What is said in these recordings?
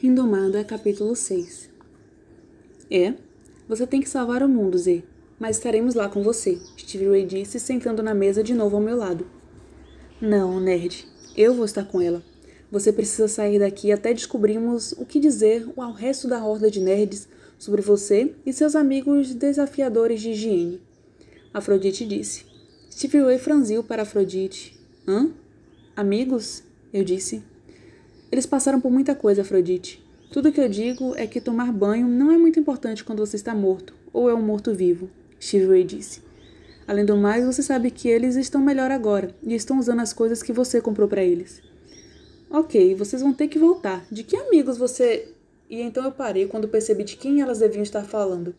Indomada, capítulo 6 É, você tem que salvar o mundo, Z, mas estaremos lá com você, Stevie Ray disse, sentando na mesa de novo ao meu lado. Não, nerd, eu vou estar com ela. Você precisa sair daqui até descobrirmos o que dizer ao resto da horda de nerds sobre você e seus amigos desafiadores de higiene. Afrodite disse. Stevie Ray franziu para Afrodite. Hã? Amigos? Eu disse. Eles passaram por muita coisa, Afrodite. Tudo que eu digo é que tomar banho não é muito importante quando você está morto, ou é um morto-vivo, Ray disse. Além do mais, você sabe que eles estão melhor agora e estão usando as coisas que você comprou para eles. Ok, vocês vão ter que voltar. De que amigos você. E então eu parei quando percebi de quem elas deviam estar falando.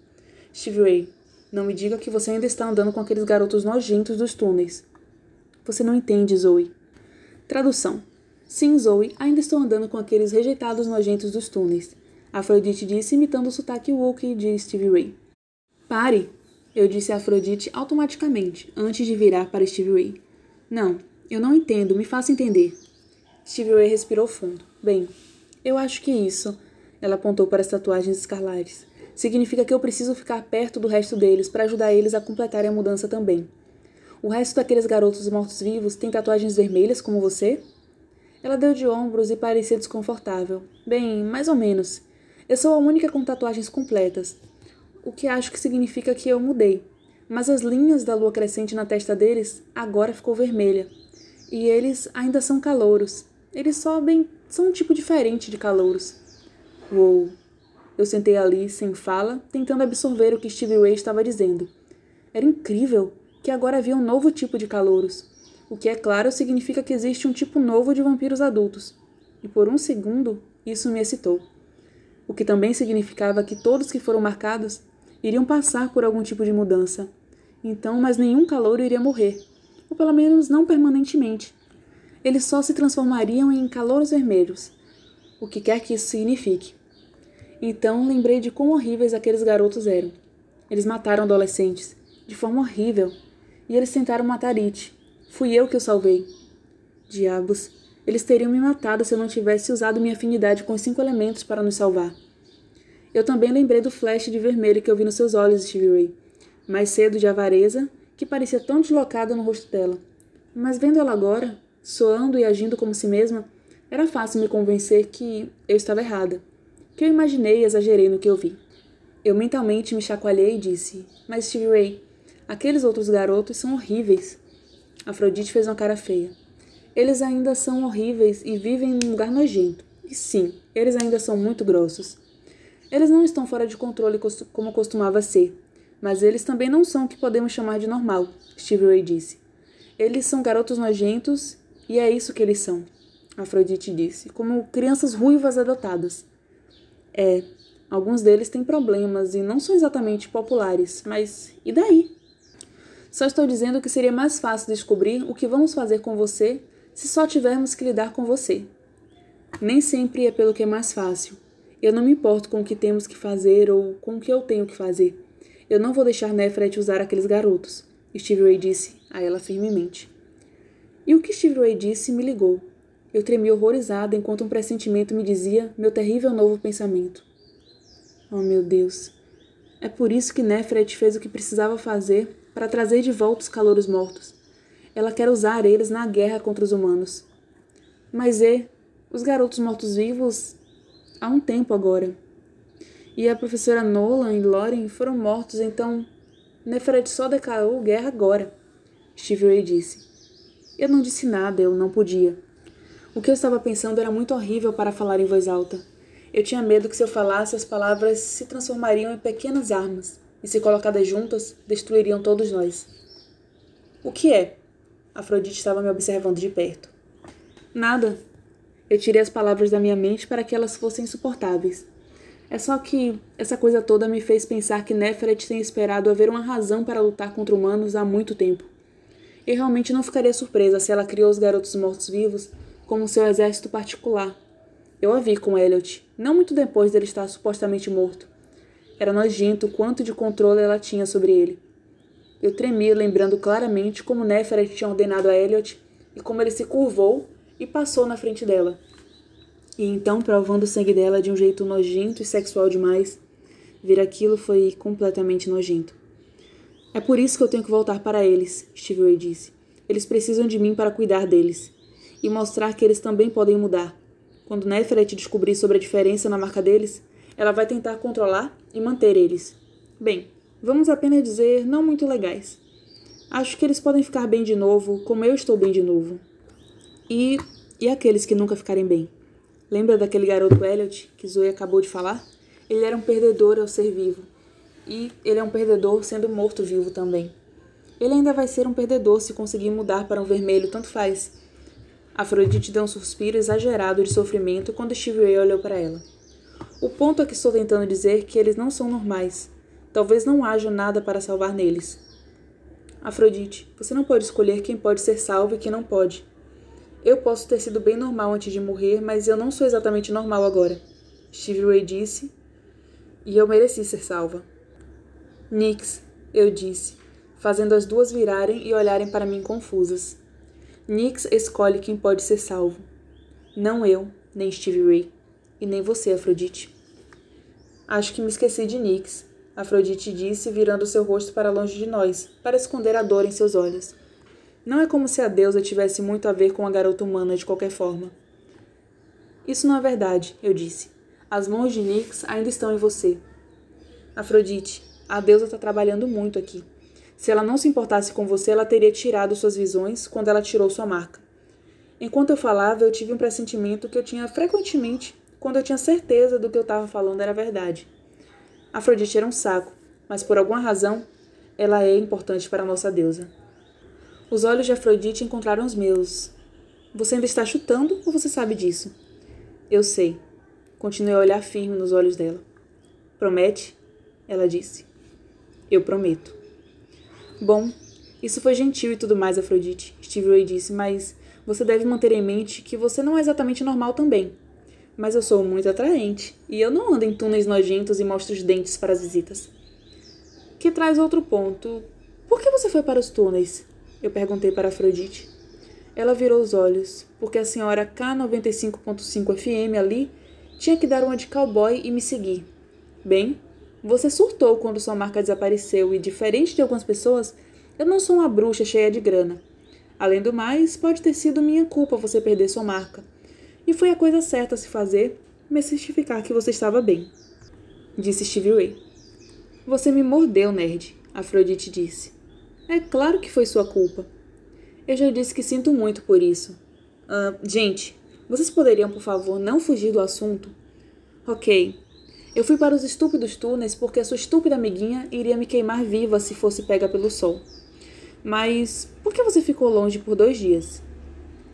Steve não me diga que você ainda está andando com aqueles garotos nojentos dos túneis. Você não entende, Zoe. Tradução. Sim, Zoe, ainda estou andando com aqueles rejeitados nojentos dos túneis. Afrodite disse, imitando o sotaque Wookiee de Stevie Ray. Pare! Eu disse a Afrodite automaticamente, antes de virar para Stevie Ray. Não, eu não entendo, me faça entender. Stevie Ray respirou fundo. Bem, eu acho que isso, ela apontou para as tatuagens escarlates, significa que eu preciso ficar perto do resto deles para ajudar eles a completarem a mudança também. O resto daqueles garotos mortos-vivos tem tatuagens vermelhas como você? Ela deu de ombros e parecia desconfortável. Bem, mais ou menos. Eu sou a única com tatuagens completas, o que acho que significa que eu mudei. Mas as linhas da lua crescente na testa deles agora ficou vermelha. E eles ainda são calouros. Eles só bem são um tipo diferente de calouros. Uou! Eu sentei ali, sem fala, tentando absorver o que Stevie Ray estava dizendo. Era incrível que agora havia um novo tipo de calouros o que, é claro, significa que existe um tipo novo de vampiros adultos. E por um segundo, isso me excitou. O que também significava que todos que foram marcados iriam passar por algum tipo de mudança. Então, mas nenhum calouro iria morrer, ou pelo menos não permanentemente. Eles só se transformariam em calouros vermelhos, o que quer que isso signifique. Então lembrei de quão horríveis aqueles garotos eram. Eles mataram adolescentes, de forma horrível, e eles tentaram matar It, Fui eu que o salvei. Diabos, eles teriam me matado se eu não tivesse usado minha afinidade com os cinco elementos para nos salvar. Eu também lembrei do flash de vermelho que eu vi nos seus olhos, Stevie Ray. Mais cedo de avareza, que parecia tão deslocada no rosto dela. Mas vendo ela agora, soando e agindo como si mesma, era fácil me convencer que eu estava errada. Que eu imaginei e exagerei no que eu vi. Eu mentalmente me chacoalhei e disse: Mas Stevie Ray, aqueles outros garotos são horríveis. Afrodite fez uma cara feia. Eles ainda são horríveis e vivem num lugar nojento. E sim, eles ainda são muito grossos. Eles não estão fora de controle como costumava ser, mas eles também não são o que podemos chamar de normal, Steve Ray disse. Eles são garotos nojentos e é isso que eles são, Afrodite disse, como crianças ruivas adotadas. É, alguns deles têm problemas e não são exatamente populares, mas e daí? Só estou dizendo que seria mais fácil descobrir o que vamos fazer com você se só tivermos que lidar com você. Nem sempre é pelo que é mais fácil. Eu não me importo com o que temos que fazer ou com o que eu tenho que fazer. Eu não vou deixar Nefret usar aqueles garotos, Steve Ray disse a ela firmemente. E o que Steve Ray disse me ligou. Eu tremi horrorizada enquanto um pressentimento me dizia meu terrível novo pensamento. Oh, meu Deus. É por isso que Nefret fez o que precisava fazer para trazer de volta os calouros mortos. Ela quer usar eles na guerra contra os humanos. Mas e os garotos mortos-vivos há um tempo agora. E a professora Nolan e Loren foram mortos, então Neferet só declarou guerra agora. Steve Ray disse. Eu não disse nada, eu não podia. O que eu estava pensando era muito horrível para falar em voz alta. Eu tinha medo que se eu falasse as palavras se transformariam em pequenas armas e, se colocadas juntas, destruiriam todos nós. O que é? Afrodite estava me observando de perto. Nada. Eu tirei as palavras da minha mente para que elas fossem insuportáveis. É só que essa coisa toda me fez pensar que Neferet tem esperado haver uma razão para lutar contra humanos há muito tempo. E realmente não ficaria surpresa se ela criou os garotos mortos-vivos como seu exército particular. Eu a vi com Elliot, não muito depois dele estar supostamente morto. Era nojento o quanto de controle ela tinha sobre ele. Eu tremia, lembrando claramente como Neferet tinha ordenado a Elliot e como ele se curvou e passou na frente dela. E então, provando o sangue dela de um jeito nojento e sexual demais, ver aquilo foi completamente nojento. É por isso que eu tenho que voltar para eles, Steve Ray disse. Eles precisam de mim para cuidar deles e mostrar que eles também podem mudar. Quando Neferet descobrir sobre a diferença na marca deles, ela vai tentar controlar e manter eles. Bem, vamos apenas dizer não muito legais. Acho que eles podem ficar bem de novo, como eu estou bem de novo. E e aqueles que nunca ficarem bem? Lembra daquele garoto Elliot que Zoe acabou de falar? Ele era um perdedor ao ser vivo. E ele é um perdedor sendo morto vivo também. Ele ainda vai ser um perdedor se conseguir mudar para um vermelho, tanto faz. Afrodite deu um suspiro exagerado de sofrimento quando Steve Ray olhou para ela. O ponto é que estou tentando dizer que eles não são normais. Talvez não haja nada para salvar neles. Afrodite, você não pode escolher quem pode ser salvo e quem não pode. Eu posso ter sido bem normal antes de morrer, mas eu não sou exatamente normal agora. Steve Ray disse, e eu mereci ser salva. Nix, eu disse, fazendo as duas virarem e olharem para mim confusas. Nix escolhe quem pode ser salvo. Não eu, nem Steve Ray, e nem você, Afrodite. Acho que me esqueci de Nix, Afrodite disse, virando seu rosto para longe de nós, para esconder a dor em seus olhos. Não é como se a deusa tivesse muito a ver com a garota humana de qualquer forma. Isso não é verdade, eu disse. As mãos de Nix ainda estão em você. Afrodite, a deusa está trabalhando muito aqui. Se ela não se importasse com você, ela teria tirado suas visões quando ela tirou sua marca. Enquanto eu falava, eu tive um pressentimento que eu tinha frequentemente quando eu tinha certeza do que eu estava falando era verdade. Afrodite era um saco, mas por alguma razão, ela é importante para a nossa deusa. Os olhos de Afrodite encontraram os meus. Você ainda está chutando ou você sabe disso? Eu sei. Continuei a olhar firme nos olhos dela. Promete? Ela disse. Eu prometo. Bom, isso foi gentil e tudo mais, Afrodite, Steve Ray disse, mas você deve manter em mente que você não é exatamente normal também. Mas eu sou muito atraente, e eu não ando em túneis nojentos e mostro os dentes para as visitas. Que traz outro ponto. Por que você foi para os túneis? Eu perguntei para Afrodite. Ela virou os olhos, porque a senhora K95.5 FM ali tinha que dar uma de cowboy e me seguir. Bem, você surtou quando sua marca desapareceu e, diferente de algumas pessoas, eu não sou uma bruxa cheia de grana. Além do mais, pode ter sido minha culpa você perder sua marca. E foi a coisa certa a se fazer, me certificar que você estava bem. Disse Stevie Ray. Você me mordeu, nerd, Afrodite disse. É claro que foi sua culpa. Eu já disse que sinto muito por isso. Uh, gente, vocês poderiam, por favor, não fugir do assunto? Ok. Eu fui para os estúpidos túneis porque a sua estúpida amiguinha iria me queimar viva se fosse pega pelo sol. Mas por que você ficou longe por dois dias?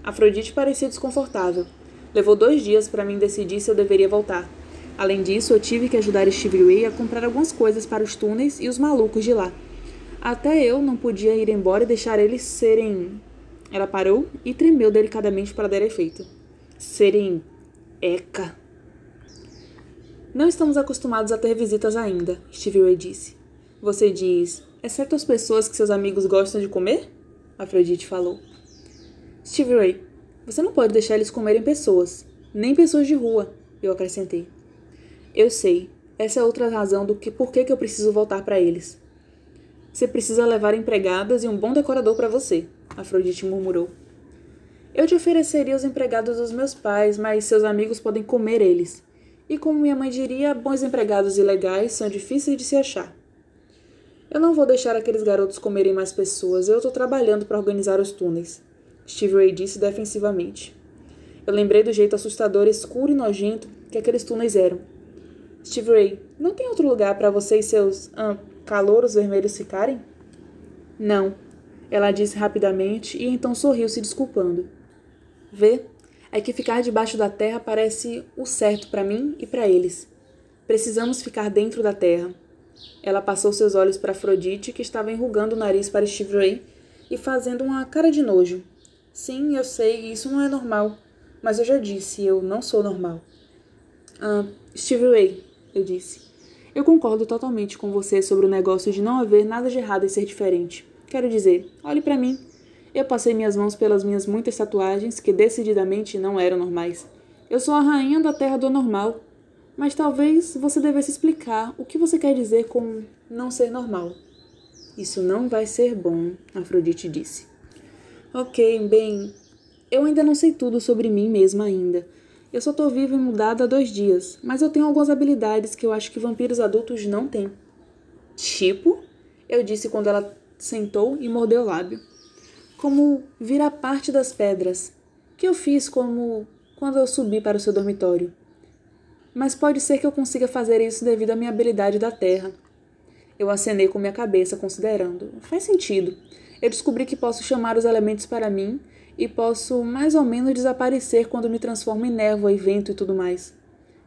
Afrodite parecia desconfortável. Levou dois dias para mim decidir se eu deveria voltar. Além disso, eu tive que ajudar Stevie Ray a comprar algumas coisas para os túneis e os malucos de lá. Até eu não podia ir embora e deixar eles serem. Ela parou e tremeu delicadamente para dar efeito. Serem. Eca. Não estamos acostumados a ter visitas ainda, Stevie Ray disse. Você diz, exceto as pessoas que seus amigos gostam de comer? Afrodite falou. Stevie Ray, você não pode deixar eles comerem pessoas, nem pessoas de rua, eu acrescentei. Eu sei, essa é outra razão do que por que eu preciso voltar para eles. Você precisa levar empregadas e um bom decorador para você, Afrodite murmurou. Eu te ofereceria os empregados dos meus pais, mas seus amigos podem comer eles. E como minha mãe diria, bons empregados ilegais são difíceis de se achar. Eu não vou deixar aqueles garotos comerem mais pessoas, eu estou trabalhando para organizar os túneis, Steve Ray disse defensivamente. Eu lembrei do jeito assustador, escuro e nojento que aqueles túneis eram. Steve Ray, não tem outro lugar para você e seus ah, calouros vermelhos ficarem? Não, ela disse rapidamente e então sorriu se desculpando. Vê, é que ficar debaixo da terra parece o certo para mim e para eles. Precisamos ficar dentro da terra. Ela passou seus olhos para Afrodite, que estava enrugando o nariz para Steve Ray e fazendo uma cara de nojo. Sim, eu sei, isso não é normal. Mas eu já disse, eu não sou normal. Ah, Steve Ray, eu disse. Eu concordo totalmente com você sobre o negócio de não haver nada de errado em ser diferente. Quero dizer, olhe para mim. Eu passei minhas mãos pelas minhas muitas tatuagens que decididamente não eram normais. Eu sou a rainha da terra do normal. Mas talvez você devesse explicar o que você quer dizer com não ser normal. Isso não vai ser bom, Afrodite disse. Ok, bem, eu ainda não sei tudo sobre mim mesma ainda. Eu só tô viva e mudada há dois dias, mas eu tenho algumas habilidades que eu acho que vampiros adultos não têm. Tipo? Eu disse quando ela sentou e mordeu o lábio. Como virar parte das pedras, que eu fiz como quando eu subi para o seu dormitório. Mas pode ser que eu consiga fazer isso devido à minha habilidade da terra. Eu acenei com minha cabeça, considerando. Faz sentido. Eu descobri que posso chamar os elementos para mim e posso mais ou menos desaparecer quando me transformo em névoa e vento e tudo mais.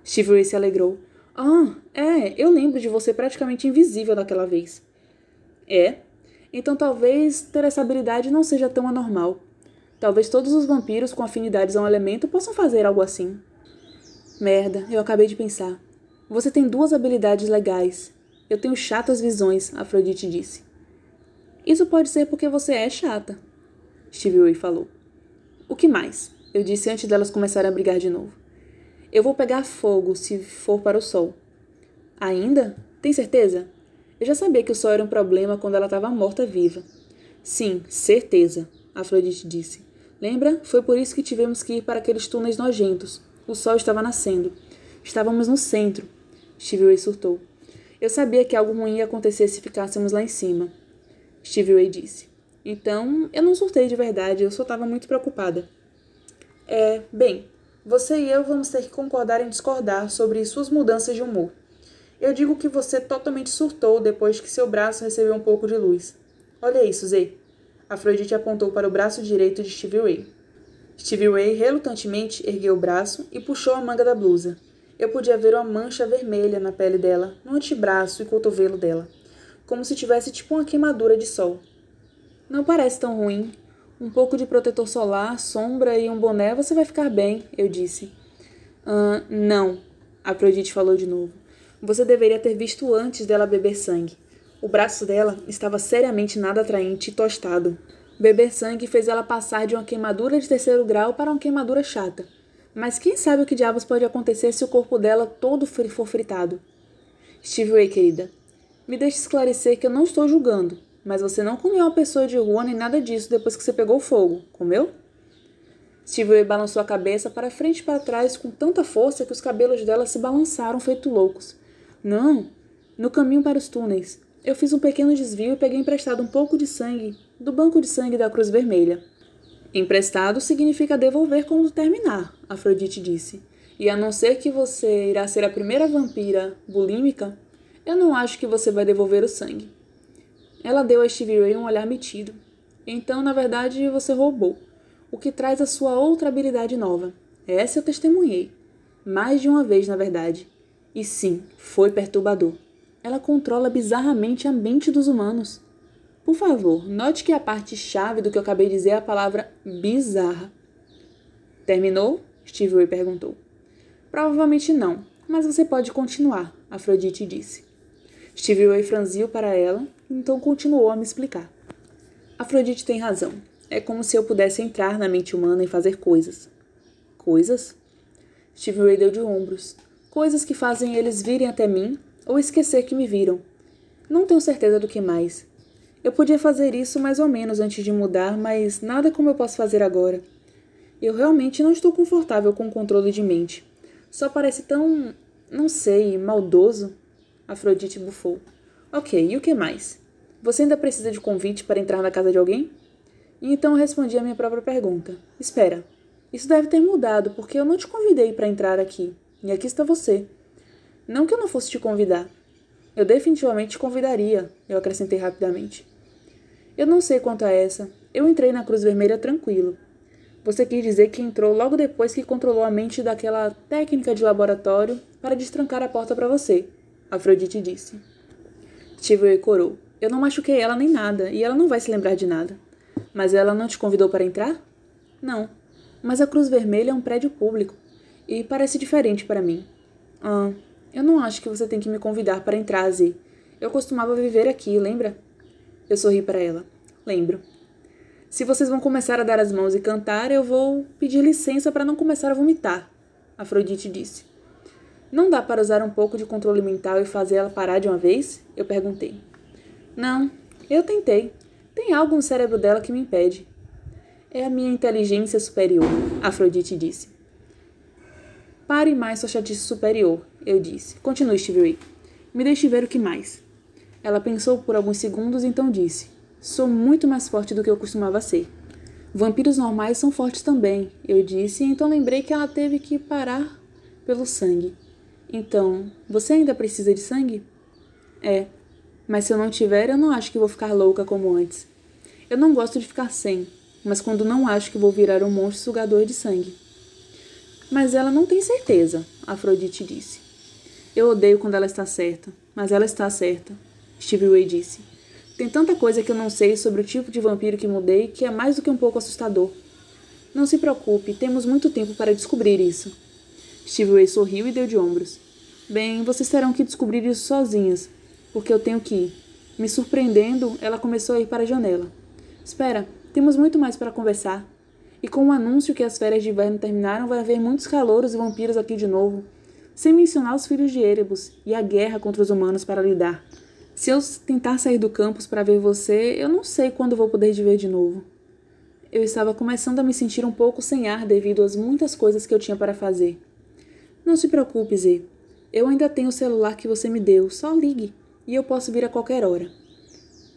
Steve se alegrou. Ah, é, eu lembro de você praticamente invisível daquela vez. É? Então talvez ter essa habilidade não seja tão anormal. Talvez todos os vampiros com afinidades a um elemento possam fazer algo assim. Merda, eu acabei de pensar. Você tem duas habilidades legais. Eu tenho chatas visões, Afrodite disse. Isso pode ser porque você é chata, Stevie Ray falou. O que mais? Eu disse antes delas começarem a brigar de novo. Eu vou pegar fogo se for para o sol. Ainda? Tem certeza? Eu já sabia que o sol era um problema quando ela estava morta viva. Sim, certeza, Afrodite disse. Lembra? Foi por isso que tivemos que ir para aqueles túneis nojentos. O sol estava nascendo. Estávamos no centro. Stevie Ray surtou. Eu sabia que algo ruim ia acontecer se ficássemos lá em cima. Stevie Ray disse. Então, eu não surtei de verdade, eu só estava muito preocupada. É, bem, você e eu vamos ter que concordar em discordar sobre suas mudanças de humor. Eu digo que você totalmente surtou depois que seu braço recebeu um pouco de luz. Olha isso, Zay. Afrodite apontou para o braço direito de Stevie Ray. Stevie Ray relutantemente ergueu o braço e puxou a manga da blusa. Eu podia ver uma mancha vermelha na pele dela, no antebraço e cotovelo dela, como se tivesse tipo uma queimadura de sol. Não parece tão ruim. Um pouco de protetor solar, sombra e um boné, você vai ficar bem, eu disse. Ah, não, Afrodite falou de novo. Você deveria ter visto antes dela beber sangue. O braço dela estava seriamente nada atraente e tostado. Beber sangue fez ela passar de uma queimadura de terceiro grau para uma queimadura chata. Mas quem sabe o que diabos pode acontecer se o corpo dela todo for fritado? Steve Ray, querida, me deixe esclarecer que eu não estou julgando. Mas você não comeu uma pessoa de rua nem nada disso depois que você pegou fogo, comeu? Steve balançou a cabeça para frente e para trás com tanta força que os cabelos dela se balançaram feito loucos. Não, no caminho para os túneis. Eu fiz um pequeno desvio e peguei emprestado um pouco de sangue do banco de sangue da Cruz Vermelha. Emprestado significa devolver quando terminar, Afrodite disse. E a não ser que você irá ser a primeira vampira bulímica, eu não acho que você vai devolver o sangue. Ela deu a Stevie Ray um olhar metido. Então, na verdade, você roubou. O que traz a sua outra habilidade nova. Essa eu testemunhei. Mais de uma vez, na verdade. E sim, foi perturbador. Ela controla bizarramente a mente dos humanos. Por favor, note que a parte chave do que eu acabei de dizer é a palavra bizarra. Terminou? Steve Ray perguntou. Provavelmente não, mas você pode continuar, Afrodite disse. Steve Ray franziu para ela então continuou a me explicar. Afrodite tem razão. É como se eu pudesse entrar na mente humana e fazer coisas. Coisas? Steve Ray deu de ombros. Coisas que fazem eles virem até mim ou esquecer que me viram. Não tenho certeza do que mais. Eu podia fazer isso mais ou menos antes de mudar, mas nada como eu posso fazer agora. Eu realmente não estou confortável com o controle de mente. Só parece tão. não sei, maldoso. Afrodite bufou. Ok, e o que mais? Você ainda precisa de convite para entrar na casa de alguém? E então eu respondi a minha própria pergunta. Espera, isso deve ter mudado, porque eu não te convidei para entrar aqui. E aqui está você. Não que eu não fosse te convidar. Eu definitivamente te convidaria, eu acrescentei rapidamente. Eu não sei quanto a essa. Eu entrei na Cruz Vermelha tranquilo. Você quis dizer que entrou logo depois que controlou a mente daquela técnica de laboratório para destrancar a porta para você, Afrodite disse. Steve corou. Eu não machuquei ela nem nada, e ela não vai se lembrar de nada. Mas ela não te convidou para entrar? Não. Mas a Cruz Vermelha é um prédio público, e parece diferente para mim. Ah, eu não acho que você tem que me convidar para entrar, Z. Eu costumava viver aqui, lembra? Eu sorri para ela. Lembro. Se vocês vão começar a dar as mãos e cantar, eu vou pedir licença para não começar a vomitar. Afrodite disse. Não dá para usar um pouco de controle mental e fazer ela parar de uma vez? Eu perguntei. Não, eu tentei. Tem algo no cérebro dela que me impede. É a minha inteligência superior, Afrodite disse. Pare mais sua chatice superior, eu disse. Continue, Stevie Me deixe ver o que mais. Ela pensou por alguns segundos então disse: Sou muito mais forte do que eu costumava ser. Vampiros normais são fortes também, eu disse, então lembrei que ela teve que parar pelo sangue. Então, você ainda precisa de sangue? É, mas se eu não tiver, eu não acho que vou ficar louca como antes. Eu não gosto de ficar sem, mas quando não acho que vou virar um monstro sugador de sangue. Mas ela não tem certeza, Afrodite disse. Eu odeio quando ela está certa, mas ela está certa, Stevie Way disse. Tem tanta coisa que eu não sei sobre o tipo de vampiro que mudei que é mais do que um pouco assustador. Não se preocupe, temos muito tempo para descobrir isso. Stevie Way sorriu e deu de ombros. Bem, vocês terão que descobrir isso sozinhas, porque eu tenho que ir. Me surpreendendo, ela começou a ir para a janela. Espera, temos muito mais para conversar. E com o anúncio que as férias de inverno terminaram, vai haver muitos calouros e vampiros aqui de novo. Sem mencionar os filhos de Erebus e a guerra contra os humanos para lidar. Se eu tentar sair do campus para ver você, eu não sei quando vou poder te ver de novo. Eu estava começando a me sentir um pouco sem ar devido às muitas coisas que eu tinha para fazer. Não se preocupe, Zê. Eu ainda tenho o celular que você me deu, só ligue e eu posso vir a qualquer hora.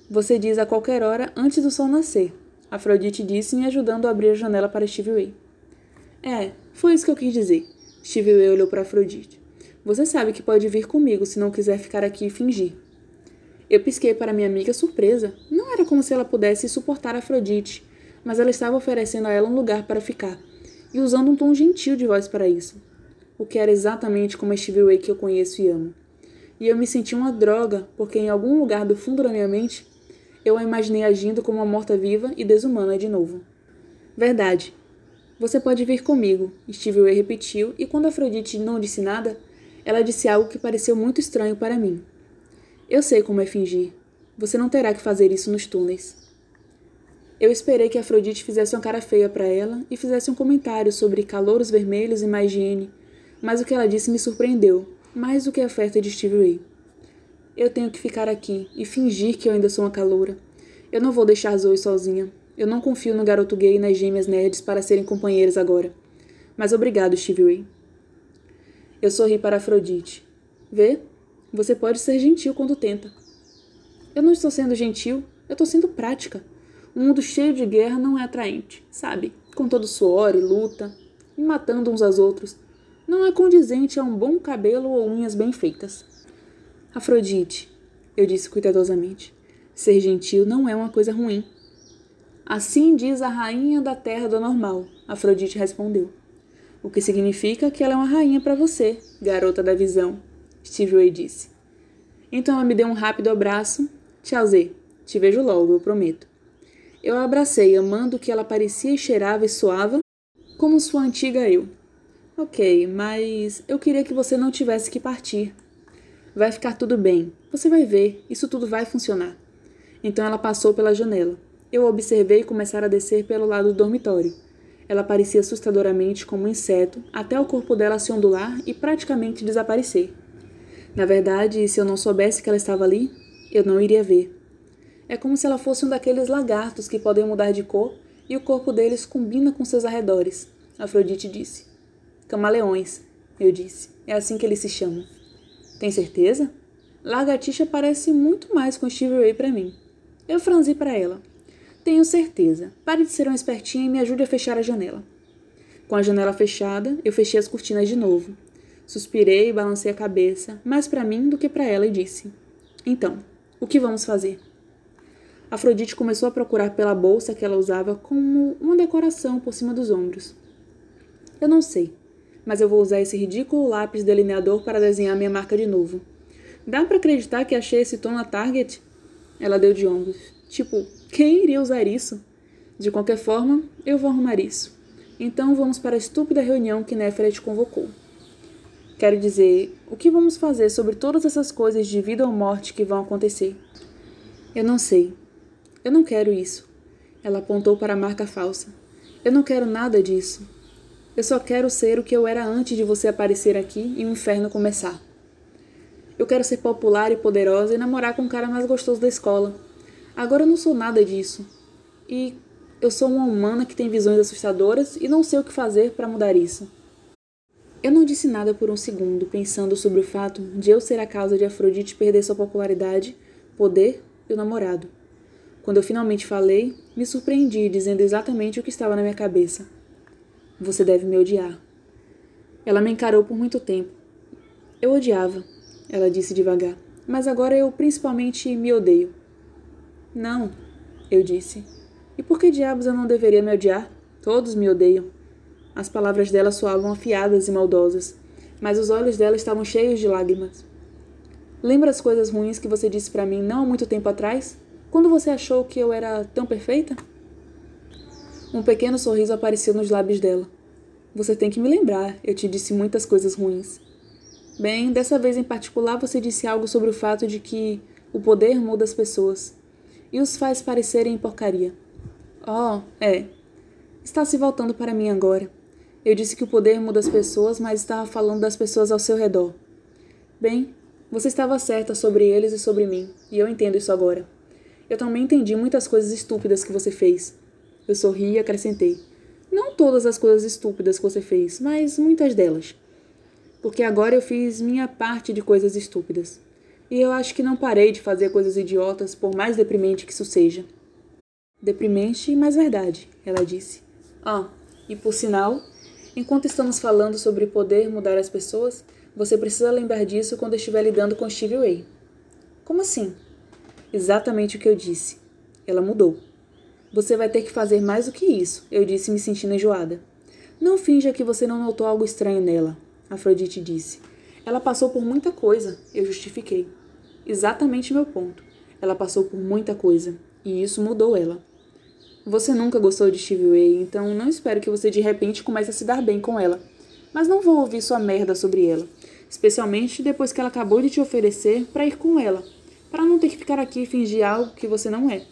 Você diz a qualquer hora antes do sol nascer. Afrodite disse, me ajudando a abrir a janela para Steve Way. É, foi isso que eu quis dizer. Steve Way olhou para Afrodite. Você sabe que pode vir comigo se não quiser ficar aqui e fingir. Eu pisquei para minha amiga surpresa. Não era como se ela pudesse suportar Afrodite, mas ela estava oferecendo a ela um lugar para ficar, e usando um tom gentil de voz para isso. O que era exatamente como a Steve Way que eu conheço e amo e eu me senti uma droga, porque em algum lugar do fundo da minha mente eu a imaginei agindo como uma morta-viva e desumana de novo. Verdade. Você pode vir comigo, Steve Way repetiu, e quando Afrodite não disse nada, ela disse algo que pareceu muito estranho para mim. Eu sei como é fingir. Você não terá que fazer isso nos túneis. Eu esperei que Afrodite fizesse uma cara feia para ela e fizesse um comentário sobre calouros vermelhos e má higiene, mas o que ela disse me surpreendeu, mais do que a festa de Steve Ray. Eu tenho que ficar aqui e fingir que eu ainda sou uma caloura. Eu não vou deixar Zoe sozinha. Eu não confio no garoto gay e nas gêmeas nerds para serem companheiras agora. Mas obrigado, Steve Ray. Eu sorri para Afrodite. Vê? Você pode ser gentil quando tenta. Eu não estou sendo gentil, eu estou sendo prática. Um mundo cheio de guerra não é atraente, sabe? Com todo suor e luta, e matando uns aos outros não é condizente a um bom cabelo ou unhas bem feitas. Afrodite, eu disse cuidadosamente, ser gentil não é uma coisa ruim. Assim diz a rainha da terra do normal, Afrodite respondeu. O que significa que ela é uma rainha para você, garota da visão, Steve Way disse. Então ela me deu um rápido abraço. Tchau, Zê. Te vejo logo, eu prometo. Eu a abracei, amando que ela parecia e cheirava e soava como sua antiga eu. Ok, mas eu queria que você não tivesse que partir. Vai ficar tudo bem. Você vai ver, isso tudo vai funcionar. Então ela passou pela janela. Eu observei começar a descer pelo lado do dormitório. Ela parecia assustadoramente como um inseto, até o corpo dela se ondular e praticamente desaparecer. Na verdade, se eu não soubesse que ela estava ali, eu não iria ver. É como se ela fosse um daqueles lagartos que podem mudar de cor e o corpo deles combina com seus arredores, Afrodite disse. Camaleões, eu disse. É assim que eles se chamam. Tem certeza? Lagartixa parece muito mais com Stevie Ray para mim. Eu franzi para ela. Tenho certeza. Pare de ser uma espertinha e me ajude a fechar a janela. Com a janela fechada, eu fechei as cortinas de novo. Suspirei e balancei a cabeça, mais para mim do que para ela, e disse: Então, o que vamos fazer? Afrodite começou a procurar pela bolsa que ela usava como uma decoração por cima dos ombros. Eu não sei mas eu vou usar esse ridículo lápis delineador para desenhar minha marca de novo. Dá para acreditar que achei esse tom na Target? Ela deu de ombros. Tipo, quem iria usar isso? De qualquer forma, eu vou arrumar isso. Então vamos para a estúpida reunião que Neferet convocou. Quero dizer, o que vamos fazer sobre todas essas coisas de vida ou morte que vão acontecer? Eu não sei. Eu não quero isso. Ela apontou para a marca falsa. Eu não quero nada disso. Eu só quero ser o que eu era antes de você aparecer aqui e o inferno começar. Eu quero ser popular e poderosa e namorar com o cara mais gostoso da escola. Agora eu não sou nada disso. E eu sou uma humana que tem visões assustadoras e não sei o que fazer para mudar isso. Eu não disse nada por um segundo, pensando sobre o fato de eu ser a causa de Afrodite perder sua popularidade, poder e o namorado. Quando eu finalmente falei, me surpreendi dizendo exatamente o que estava na minha cabeça. Você deve me odiar. Ela me encarou por muito tempo. Eu odiava, ela disse devagar, mas agora eu principalmente me odeio. Não, eu disse. E por que diabos eu não deveria me odiar? Todos me odeiam. As palavras dela soavam afiadas e maldosas, mas os olhos dela estavam cheios de lágrimas. Lembra as coisas ruins que você disse para mim não há muito tempo atrás? Quando você achou que eu era tão perfeita? Um pequeno sorriso apareceu nos lábios dela. Você tem que me lembrar, eu te disse muitas coisas ruins. Bem, dessa vez em particular você disse algo sobre o fato de que o poder muda as pessoas e os faz parecerem porcaria. Oh, é. Está se voltando para mim agora. Eu disse que o poder muda as pessoas, mas estava falando das pessoas ao seu redor. Bem, você estava certa sobre eles e sobre mim, e eu entendo isso agora. Eu também entendi muitas coisas estúpidas que você fez. Eu sorri e acrescentei. Não todas as coisas estúpidas que você fez, mas muitas delas. Porque agora eu fiz minha parte de coisas estúpidas. E eu acho que não parei de fazer coisas idiotas, por mais deprimente que isso seja. Deprimente, mas verdade, ela disse. Ah, e por sinal, enquanto estamos falando sobre poder mudar as pessoas, você precisa lembrar disso quando estiver lidando com Stevie Ray. Como assim? Exatamente o que eu disse. Ela mudou. Você vai ter que fazer mais do que isso, eu disse, me sentindo enjoada. Não finja que você não notou algo estranho nela, Afrodite disse. Ela passou por muita coisa, eu justifiquei. Exatamente meu ponto. Ela passou por muita coisa, e isso mudou ela. Você nunca gostou de Stevie Ray, então não espero que você de repente comece a se dar bem com ela. Mas não vou ouvir sua merda sobre ela, especialmente depois que ela acabou de te oferecer para ir com ela, para não ter que ficar aqui e fingir algo que você não é.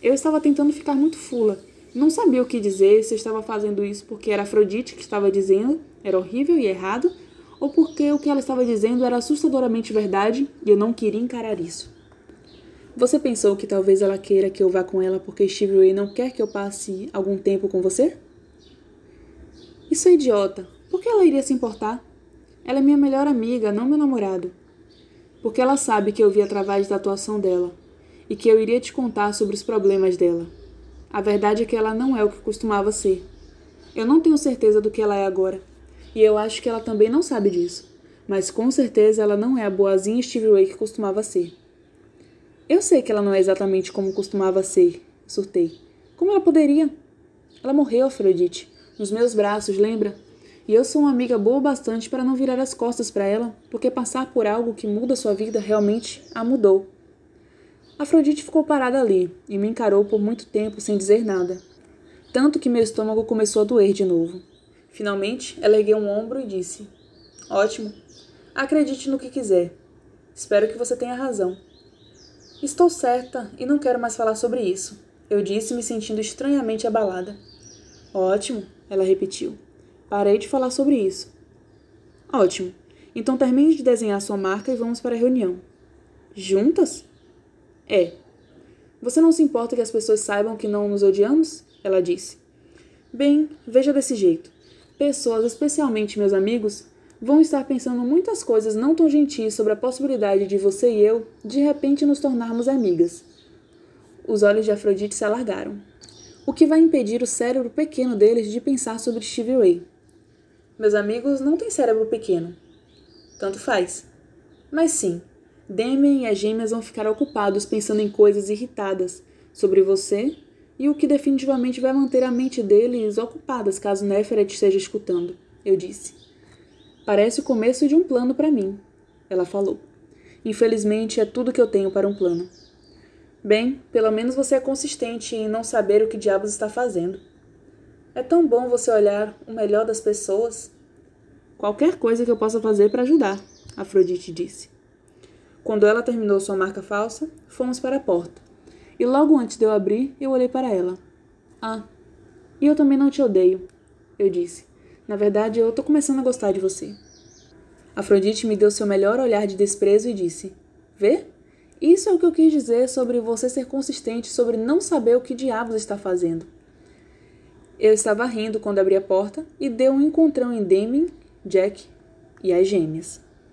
Eu estava tentando ficar muito fula. Não sabia o que dizer, se estava fazendo isso porque era Afrodite que estava dizendo, era horrível e errado, ou porque o que ela estava dizendo era assustadoramente verdade e eu não queria encarar isso. Você pensou que talvez ela queira que eu vá com ela porque Steve Ray não quer que eu passe algum tempo com você? Isso é idiota. Por que ela iria se importar? Ela é minha melhor amiga, não meu namorado. Porque ela sabe que eu vi através da atuação dela e que eu iria te contar sobre os problemas dela. A verdade é que ela não é o que costumava ser. Eu não tenho certeza do que ela é agora, e eu acho que ela também não sabe disso. Mas com certeza ela não é a boazinha Steve Ray que costumava ser. Eu sei que ela não é exatamente como costumava ser, surtei. Como ela poderia? Ela morreu, Afrodite, nos meus braços, lembra? E eu sou uma amiga boa bastante para não virar as costas para ela, porque passar por algo que muda sua vida realmente a mudou. Afrodite ficou parada ali e me encarou por muito tempo sem dizer nada. Tanto que meu estômago começou a doer de novo. Finalmente, ela ergueu um ombro e disse: Ótimo. Acredite no que quiser. Espero que você tenha razão. Estou certa e não quero mais falar sobre isso, eu disse, me sentindo estranhamente abalada. Ótimo, ela repetiu. Parei de falar sobre isso. Ótimo. Então termine de desenhar sua marca e vamos para a reunião. Juntas? É. Você não se importa que as pessoas saibam que não nos odiamos? Ela disse. Bem, veja desse jeito. Pessoas, especialmente meus amigos, vão estar pensando muitas coisas não tão gentis sobre a possibilidade de você e eu, de repente, nos tornarmos amigas. Os olhos de Afrodite se alargaram. O que vai impedir o cérebro pequeno deles de pensar sobre Stevie Ray? Meus amigos não têm cérebro pequeno. Tanto faz. Mas sim, Demian e as gêmeas vão ficar ocupados pensando em coisas irritadas sobre você e o que definitivamente vai manter a mente deles ocupadas caso Neferet esteja escutando, eu disse. Parece o começo de um plano para mim, ela falou. Infelizmente, é tudo que eu tenho para um plano. Bem, pelo menos você é consistente em não saber o que diabos está fazendo. É tão bom você olhar o melhor das pessoas. Qualquer coisa que eu possa fazer para ajudar, Afrodite disse. Quando ela terminou sua marca falsa, fomos para a porta. E logo antes de eu abrir, eu olhei para ela. Ah, e eu também não te odeio, eu disse Na verdade, eu tô começando a gostar de você. Afrodite me deu seu melhor olhar de desprezo e disse: Vê? Isso é o que eu quis dizer sobre você ser consistente, sobre não saber o que diabos está fazendo. Eu estava rindo quando abri a porta e deu um encontrão em Damien, Jack e as gêmeas.